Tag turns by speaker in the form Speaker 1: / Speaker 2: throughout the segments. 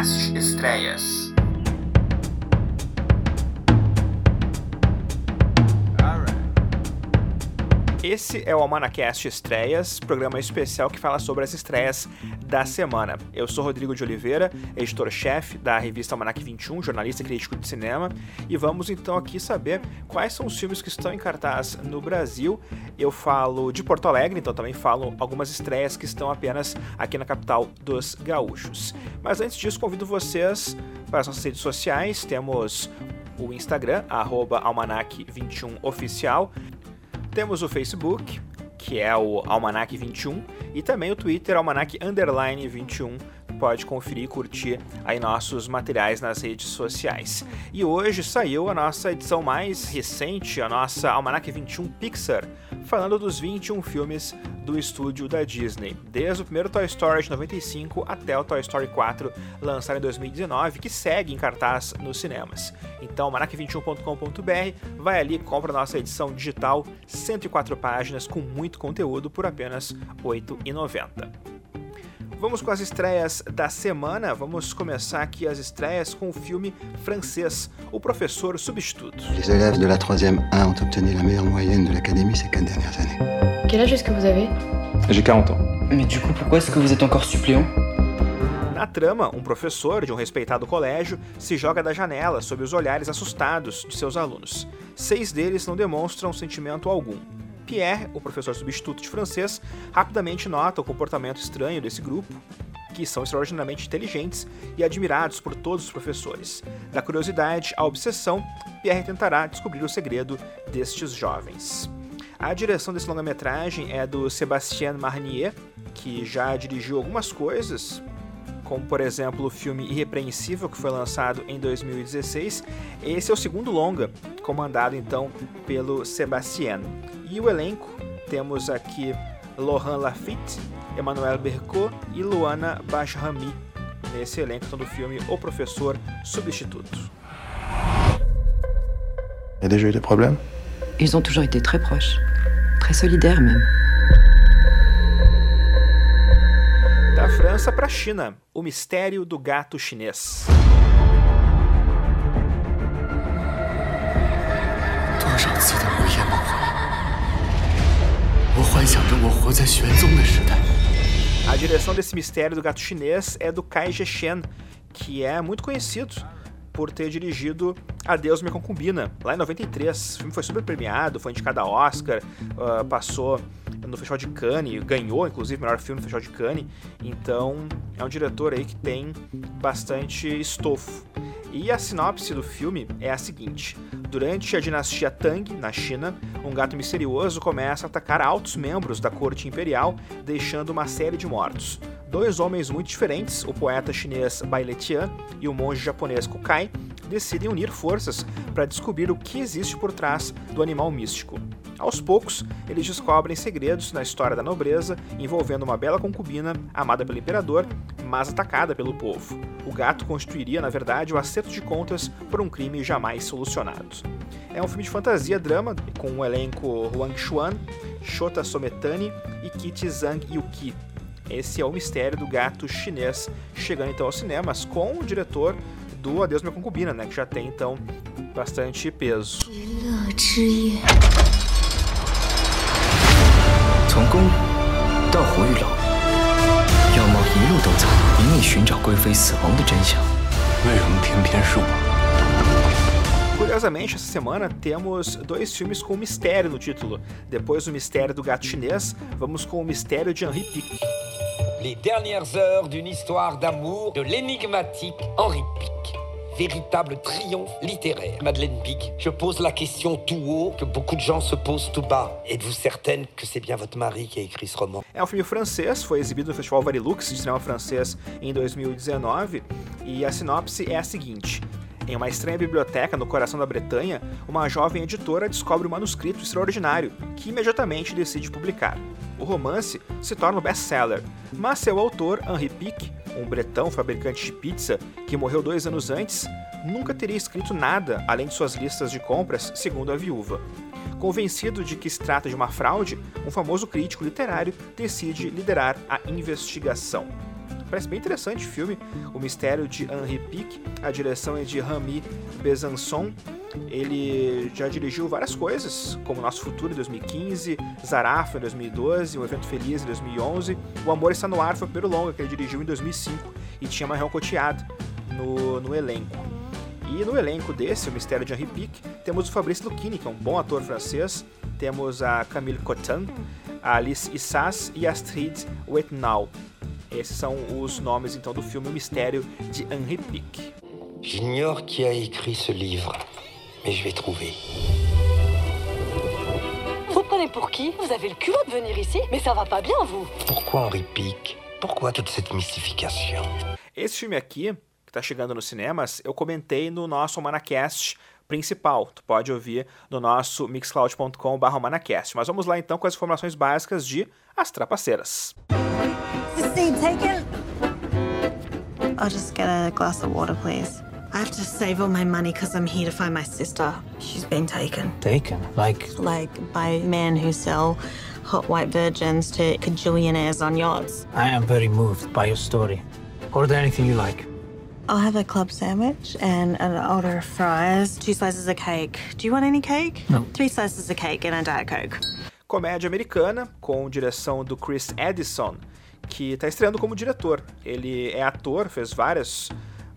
Speaker 1: Almanacast Estreias.
Speaker 2: Esse é o Almanacast Estreias, programa especial que fala sobre as estreias da semana. Eu sou Rodrigo de Oliveira, editor-chefe da revista Almanac 21, jornalista e crítico de cinema, e vamos então aqui saber quais são os filmes que estão em cartaz no Brasil. Eu falo de Porto Alegre, então também falo algumas estreias que estão apenas aqui na capital dos gaúchos. Mas antes disso, convido vocês para as nossas redes sociais, temos o Instagram, almanac21oficial, temos o Facebook, que é o Almanac 21, e também o Twitter, Almanac Underline 21. Pode conferir e curtir aí nossos materiais nas redes sociais. E hoje saiu a nossa edição mais recente, a nossa Almanac 21 Pixar, falando dos 21 filmes do estúdio da Disney, desde o primeiro Toy Story de 95 até o Toy Story 4, lançado em 2019, que segue em cartaz nos cinemas. Então, manac21.com.br, vai ali, compra a nossa edição digital, 104 páginas com muito conteúdo por apenas R$ 8,90. Vamos com as estreias da semana. Vamos começar aqui as estreias com o filme francês O Professor Substituto.
Speaker 3: Les élèves de la 3e 1 ont obtenu la meilleure moyenne de l'académie ces quatre dernières années.
Speaker 4: Quel âge est-ce que vous avez
Speaker 5: J'ai 40 ans.
Speaker 6: Mais du coup, pourquoi est-ce que vous êtes encore suppléant
Speaker 2: Na trama, um professor de um respeitado colégio se joga da janela sob os olhares assustados de seus alunos. Seis deles não demonstram sentimento algum. Pierre, o professor substituto de francês, rapidamente nota o comportamento estranho desse grupo, que são extraordinariamente inteligentes e admirados por todos os professores. Da curiosidade à obsessão, Pierre tentará descobrir o segredo destes jovens. A direção desse longa-metragem é do Sébastien Marnier, que já dirigiu algumas coisas, como por exemplo o filme Irrepreensível, que foi lançado em 2016. Esse é o segundo longa, comandado então pelo Sébastien. E o elenco, temos aqui Laurent Lafitte, Emmanuel Bercot e Luana Bashrami, nesse elenco então, do filme O Professor Substituto.
Speaker 3: Il y a déjà eu des problèmes
Speaker 4: Ils ont toujours été très proches. Très solidaires même.
Speaker 2: França para a China, o mistério do gato chinês. A direção desse mistério do gato chinês é do Kai Jichen, que é muito conhecido por ter dirigido Adeus Minha Concubina, lá em 93. O filme foi super premiado, foi indicado a Oscar, uh, passou no Festival de Cannes, ganhou inclusive o melhor filme no Festival de Cannes. Então é um diretor aí que tem bastante estofo. E a sinopse do filme é a seguinte: durante a dinastia Tang, na China, um gato misterioso começa a atacar altos membros da corte imperial, deixando uma série de mortos. Dois homens muito diferentes, o poeta chinês Bai Letian e o monge japonês Kukai, decidem unir forças para descobrir o que existe por trás do animal místico. Aos poucos, eles descobrem segredos na história da nobreza envolvendo uma bela concubina amada pelo imperador, mas atacada pelo povo. O gato constituiria, na verdade, o acerto de contas por um crime jamais solucionado. É um filme de fantasia-drama com o elenco Huang Xuan, Shota Sometani e Kit Zhang Yuki. Esse é o mistério do gato chinês, chegando então aos cinemas com o diretor do Adeus Minha Concubina, né, que já tem então bastante peso.
Speaker 6: 从宫到胡玉楼，要么一路都走，引你寻找贵妃死亡的真相。
Speaker 7: 为什么偏偏是我？
Speaker 2: Curiosamente, essa semana temos dois filmes com mistério no título. Depois do mistério do gato chinês, vamos com o mistério de Henri Pic.
Speaker 8: Les dernières heures d'une histoire d'amour de l'énigmatique Henri Pic. Véritable triomphe littéraire. Madeleine Pic, je pose la question tout haut que beaucoup de gens se posent tout bas. Êtes-vous certaine que c'est bien votre mari qui a écrit ce roman
Speaker 2: É um filme francês, foi exibido no Festival Varilux de cinema francês em 2019, e a sinopse é a seguinte. Em uma estranha biblioteca no coração da Bretanha, uma jovem editora descobre um manuscrito extraordinário, que imediatamente decide publicar. O romance se torna um best-seller, mas seu autor, Henri Pic, um bretão fabricante de pizza que morreu dois anos antes, nunca teria escrito nada além de suas listas de compras, segundo a viúva. Convencido de que se trata de uma fraude, um famoso crítico literário decide liderar a investigação. Parece bem interessante o filme. O Mistério de Henri Pic, a direção é de Rami Besançon. Ele já dirigiu várias coisas, como Nosso Futuro em 2015, Zarafa em 2012, O Evento Feliz em 2011. O Amor Está no Ar foi o primeiro longa que ele dirigiu em 2005 e tinha Marion Cotillard no, no elenco. E no elenco desse, O Mistério de Henri Pic, temos o Fabrice Lucchini, que é um bom ator francês, temos a Camille Cotin, a Alice Issas e Astrid Wetnau. Esses são os nomes então do filme O Mistério de Henri Pic.
Speaker 8: J'ignore qui a écrit ce livre, mais je vais trouver.
Speaker 1: Vous prenez pour qui Vous avez le culot de venir ici Mais ça va pas bien, vous
Speaker 8: Pourquoi Henri Pic Pourquoi toute cette mystification
Speaker 2: Esse filme aqui, que está chegando nos cinemas, eu comentei no nosso Manacast principal. Tu pode ouvir no nosso mixcloud.com.br manacast. Mas vamos lá então com as informações básicas de As Trapaceiras.
Speaker 5: I'll just get a glass of water, please. I have to save all my money because I'm here to find my sister. She's been taken.
Speaker 6: Taken? Like,
Speaker 5: Like by men who sell hot white virgins to cajillionaires on yachts.
Speaker 6: I am very moved by your story. Order anything you like.
Speaker 5: I'll have a club sandwich and an order of fries, two slices of cake. Do you want any cake?
Speaker 6: No.
Speaker 5: Three slices of cake and a Diet Coke.
Speaker 2: Comédia americana, com direção do Chris Edison, que está estreando como diretor. Ele é ator, fez várias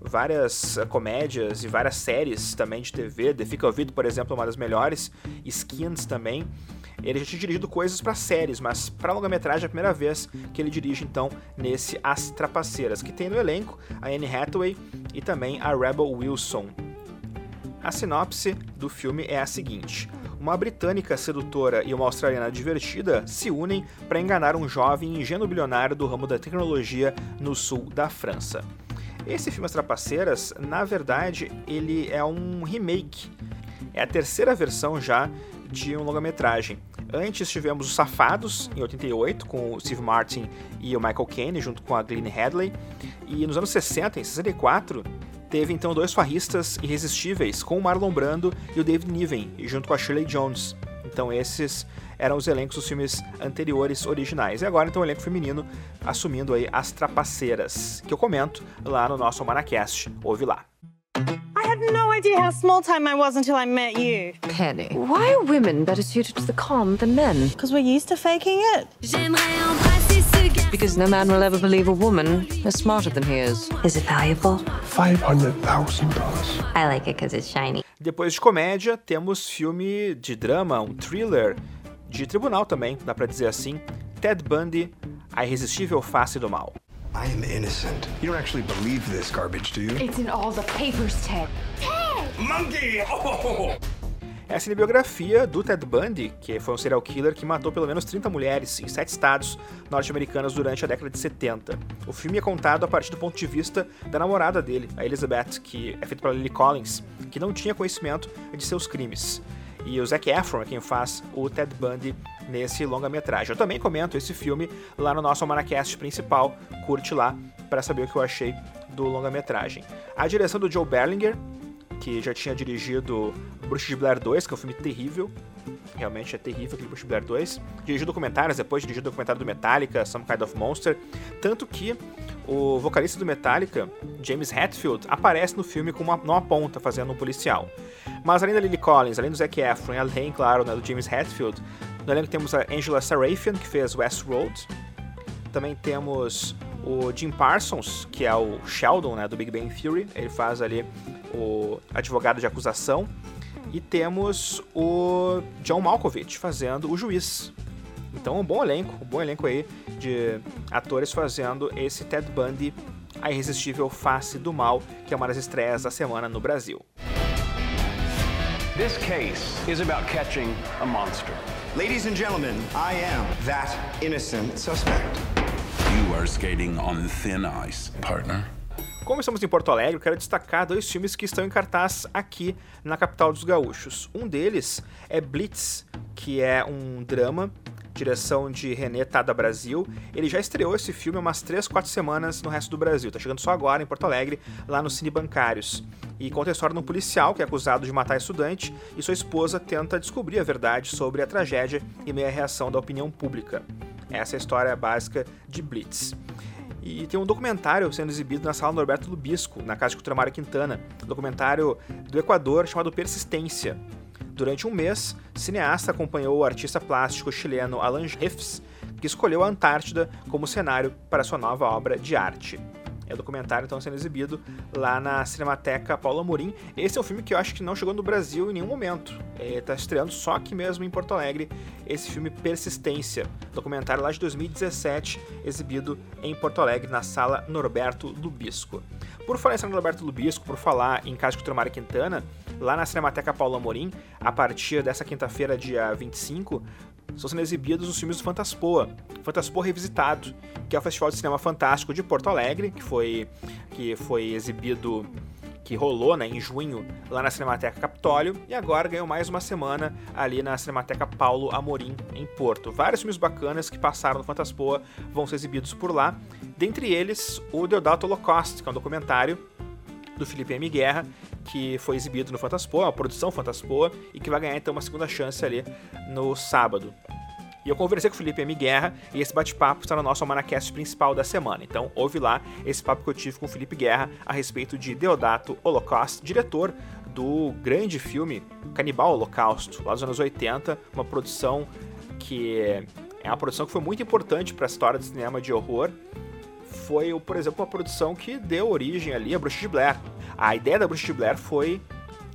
Speaker 2: várias eh, comédias e várias séries também de TV. The Fica Ouvido, por exemplo, é uma das melhores. Skins também. Ele já tinha dirigido coisas para séries, mas para longa-metragem é a primeira vez que ele dirige então nesse As Trapaceiras, que tem no elenco a Anne Hathaway e também a Rebel Wilson. A sinopse do filme é a seguinte: uma britânica sedutora e uma australiana divertida se unem para enganar um jovem ingênuo bilionário do ramo da tecnologia no sul da França. Esse filme As Trapaceiras, na verdade, ele é um remake. É a terceira versão já de um longa-metragem. Antes tivemos Os Safados, em 88, com o Steve Martin e o Michael Caine, junto com a Glenn Hadley. E nos anos 60, em 64, teve então dois farristas irresistíveis, com o Marlon Brando e o David Niven, junto com a Shirley Jones. Então esses eram os elencos dos filmes anteriores originais. E agora então o elenco feminino assumindo aí as trapaceiras, que eu comento lá no nosso Manacast. Ouve lá.
Speaker 5: I had no idea how small time I was until I met you.
Speaker 4: Penny, why are women better suited to the calm than men?
Speaker 5: Because we're used to faking it.
Speaker 4: Because no man will ever believe a woman is smarter than he is.
Speaker 5: Is it valuable?
Speaker 7: $500,000.
Speaker 9: I like it because it's shiny.
Speaker 2: Depois de comédia, temos filme de drama, um thriller de tribunal também, dá pra dizer assim. Ted Bundy, A Irresistível Face do Mal.
Speaker 3: I am innocent. You don't actually believe this garbage, do you?
Speaker 9: It's in all the papers, Ted.
Speaker 3: Monkey! Oh!
Speaker 2: É a cinebiografia do Ted Bundy, que foi um serial killer que matou pelo menos 30 mulheres em sete estados norte-americanos durante a década de 70. O filme é contado a partir do ponto de vista da namorada dele, a Elizabeth, que é feita pela Lily Collins, que não tinha conhecimento de seus crimes. E o Zac Efron é quem faz o Ted Bundy nesse longa-metragem. Eu também comento esse filme lá no nosso Manacast principal, curte lá para saber o que eu achei do longa-metragem. A direção do Joe Berlinger, que já tinha dirigido Bruxa de Blair 2, que é um filme terrível. Realmente é terrível aquele Bruxa de Blair 2. Dirigiu documentários, depois dirigiu documentário do Metallica, Some Kind of Monster. Tanto que o vocalista do Metallica, James Hetfield, aparece no filme com uma, numa ponta, fazendo um policial. Mas além da Lily Collins, além do Zac Efron além, claro, né, do James Hetfield, no elenco temos a Angela Sarafian, que fez Westworld. Também temos o Jim Parsons, que é o Sheldon, né, do Big Bang Theory. Ele faz ali o advogado de acusação. E temos o John Malkovich fazendo o juiz. Então, um bom elenco, um bom elenco aí de atores fazendo esse Ted Bundy, a irresistível face do mal, que é uma das estreias da semana no Brasil.
Speaker 10: This case is about catching a monster.
Speaker 3: Ladies and gentlemen, I am that innocent suspect.
Speaker 7: You are skating on thin ice, partner.
Speaker 2: Como estamos em Porto Alegre, eu quero destacar dois filmes que estão em cartaz aqui na capital dos gaúchos. Um deles é Blitz, que é um drama, direção de René Tada Brasil. Ele já estreou esse filme há umas 3, 4 semanas no resto do Brasil. Tá chegando só agora em Porto Alegre, lá no Cine Bancários. E conta a história de um policial que é acusado de matar estudante e sua esposa tenta descobrir a verdade sobre a tragédia e meia reação da opinião pública. Essa é a história básica de Blitz. E tem um documentário sendo exibido na sala Norberto Lubisco, na Casa de Cultura Mário Quintana. Um documentário do Equador chamado Persistência. Durante um mês, o cineasta acompanhou o artista plástico chileno Alan Riffs, que escolheu a Antártida como cenário para sua nova obra de arte. É documentário então sendo exibido lá na Cinemateca Paulo Amorim. Esse é um filme que eu acho que não chegou no Brasil em nenhum momento. Está estreando só aqui mesmo em Porto Alegre. Esse filme Persistência, documentário lá de 2017, exibido em Porto Alegre na sala Norberto Lubisco. Por falar em sala Norberto Lubisco, por falar em Casa de Cultura Quintana, lá na Cinemateca Paulo Amorim, a partir dessa quinta-feira, dia 25, estão sendo exibidos os filmes do Fantaspoa, Fantaspoa Revisitado, que é o Festival de Cinema Fantástico de Porto Alegre, que foi, que foi exibido, que rolou né, em junho lá na Cinemateca Capitólio, e agora ganhou mais uma semana ali na Cinemateca Paulo Amorim, em Porto. Vários filmes bacanas que passaram no Fantaspoa vão ser exibidos por lá, dentre eles o Deodato Holocaust, que é um documentário do Felipe M. Guerra, que foi exibido no Fantaspoa, uma produção Fantaspoa, e que vai ganhar então uma segunda chance ali no sábado. E eu conversei com o Felipe M. Guerra e esse bate-papo está no nosso Manacast principal da semana. Então ouve lá esse papo que eu tive com o Felipe Guerra a respeito de Deodato Holocaust, diretor do grande filme Canibal Holocausto, lá dos anos 80, uma produção que é uma produção que foi muito importante para a história do cinema de horror foi, por exemplo, uma produção que deu origem ali a Bruxa de Blair. A ideia da Bruxa de Blair foi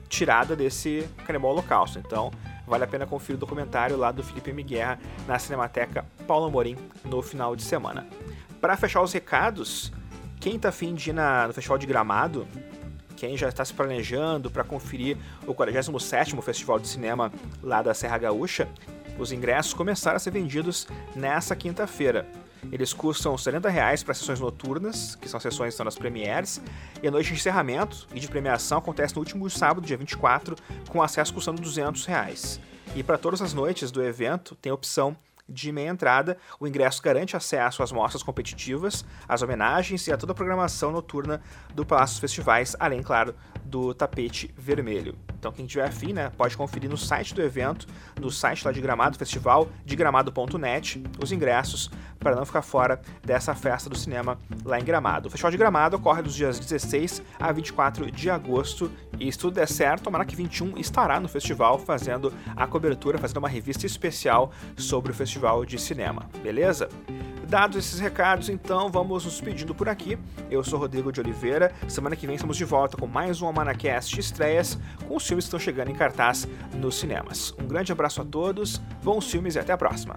Speaker 2: tirada desse Canibal Holocausto. Então, vale a pena conferir o documentário lá do Felipe M. Guerra na Cinemateca Paulo Amorim no final de semana. Para fechar os recados, quem tá afim de ir na, no Festival de Gramado, quem já está se planejando para conferir o 47º Festival de Cinema lá da Serra Gaúcha, os ingressos começaram a ser vendidos nessa quinta-feira. Eles custam 70 reais para sessões noturnas, que são sessões são das premieres, e a noite de encerramento e de premiação acontece no último sábado, dia 24, com acesso custando 200 reais. E para todas as noites do evento tem a opção de meia entrada, o ingresso garante acesso às mostras competitivas, às homenagens e a toda a programação noturna do Palácio dos Festivais, além, claro, do tapete vermelho. Então, quem tiver afim, né, pode conferir no site do evento, no site lá de Gramado Festival, de gramado.net, os ingressos para não ficar fora dessa festa do cinema lá em Gramado. O Festival de Gramado ocorre dos dias 16 a 24 de agosto e se tudo der certo, o Manac 21 estará no festival fazendo a cobertura, fazendo uma revista especial sobre o festival de cinema, beleza? Dados esses recados, então vamos nos despedindo por aqui. Eu sou Rodrigo de Oliveira. Semana que vem estamos de volta com mais um Almanacast estreias com os filmes que estão chegando em cartaz nos cinemas. Um grande abraço a todos, bons filmes e até a próxima.